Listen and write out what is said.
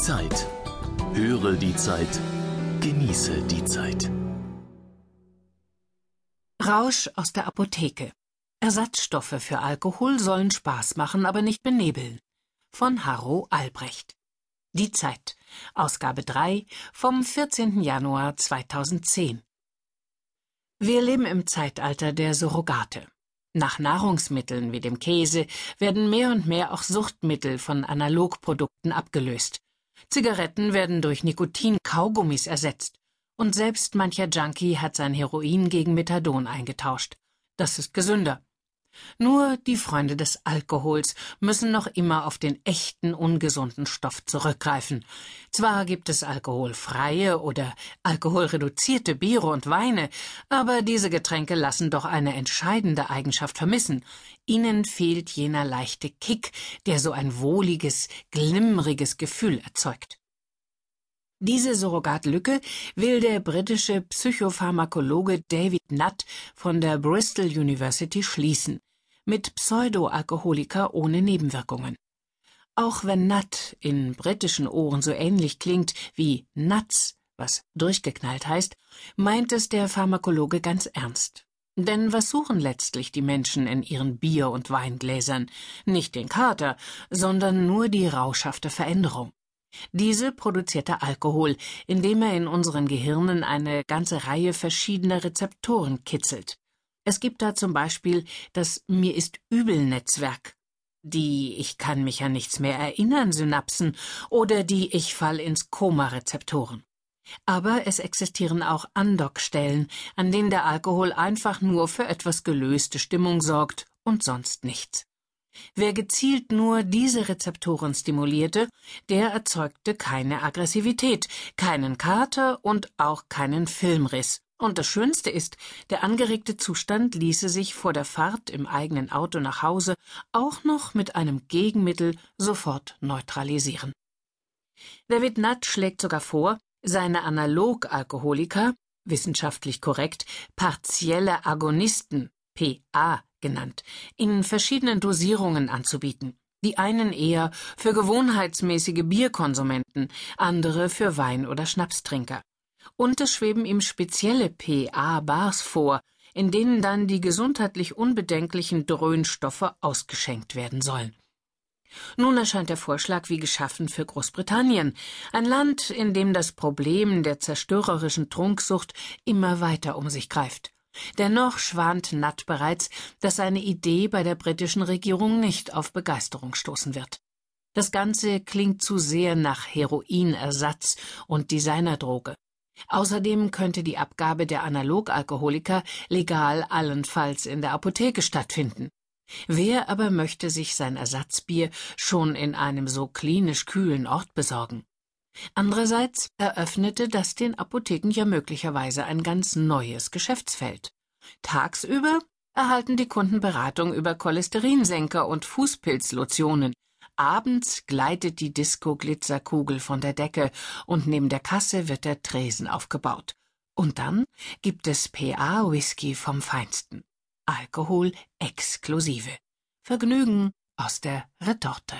Zeit. Höre die Zeit. Genieße die Zeit. Rausch aus der Apotheke. Ersatzstoffe für Alkohol sollen Spaß machen, aber nicht benebeln. Von Harro Albrecht. Die Zeit. Ausgabe 3 vom 14. Januar 2010. Wir leben im Zeitalter der Surrogate. Nach Nahrungsmitteln wie dem Käse werden mehr und mehr auch Suchtmittel von Analogprodukten abgelöst. Zigaretten werden durch Nikotin-Kaugummis ersetzt. Und selbst mancher Junkie hat sein Heroin gegen Methadon eingetauscht. Das ist gesünder. Nur die Freunde des Alkohols müssen noch immer auf den echten ungesunden Stoff zurückgreifen. Zwar gibt es alkoholfreie oder alkoholreduzierte Biere und Weine, aber diese Getränke lassen doch eine entscheidende Eigenschaft vermissen. Ihnen fehlt jener leichte Kick, der so ein wohliges, glimmriges Gefühl erzeugt. Diese Surrogatlücke will der britische Psychopharmakologe David Nutt von der Bristol University schließen, mit Pseudoalkoholiker ohne Nebenwirkungen. Auch wenn Nutt in britischen Ohren so ähnlich klingt wie Nuts, was durchgeknallt heißt, meint es der Pharmakologe ganz ernst. Denn was suchen letztlich die Menschen in ihren Bier- und Weingläsern? Nicht den Kater, sondern nur die rauschhafte Veränderung. Diese produziert der Alkohol, indem er in unseren Gehirnen eine ganze Reihe verschiedener Rezeptoren kitzelt. Es gibt da zum Beispiel das Mir ist übel Netzwerk, die Ich kann mich an nichts mehr erinnern Synapsen oder die Ich fall ins Koma Rezeptoren. Aber es existieren auch Andockstellen, an denen der Alkohol einfach nur für etwas gelöste Stimmung sorgt und sonst nichts. Wer gezielt nur diese Rezeptoren stimulierte, der erzeugte keine Aggressivität, keinen Kater und auch keinen Filmriss. Und das Schönste ist, der angeregte Zustand ließe sich vor der Fahrt im eigenen Auto nach Hause auch noch mit einem Gegenmittel sofort neutralisieren. David Nutt schlägt sogar vor, seine Analogalkoholiker, wissenschaftlich korrekt, partielle Agonisten, PA genannt, in verschiedenen Dosierungen anzubieten. Die einen eher für gewohnheitsmäßige Bierkonsumenten, andere für Wein- oder Schnapstrinker. Und es schweben ihm spezielle PA-Bars vor, in denen dann die gesundheitlich unbedenklichen Dröhnstoffe ausgeschenkt werden sollen. Nun erscheint der Vorschlag wie geschaffen für Großbritannien, ein Land, in dem das Problem der zerstörerischen Trunksucht immer weiter um sich greift. Dennoch schwant Nutt bereits, dass seine Idee bei der britischen Regierung nicht auf Begeisterung stoßen wird. Das Ganze klingt zu sehr nach Heroinersatz und Designerdroge. Außerdem könnte die Abgabe der Analogalkoholiker legal allenfalls in der Apotheke stattfinden. Wer aber möchte sich sein Ersatzbier schon in einem so klinisch kühlen Ort besorgen? Andererseits eröffnete das den Apotheken ja möglicherweise ein ganz neues Geschäftsfeld. Tagsüber erhalten die Kunden Beratung über Cholesterinsenker und Fußpilzlotionen. Abends gleitet die Disco-Glitzerkugel von der Decke und neben der Kasse wird der Tresen aufgebaut. Und dann gibt es PA-Whisky vom Feinsten. Alkohol exklusive. Vergnügen aus der Retorte.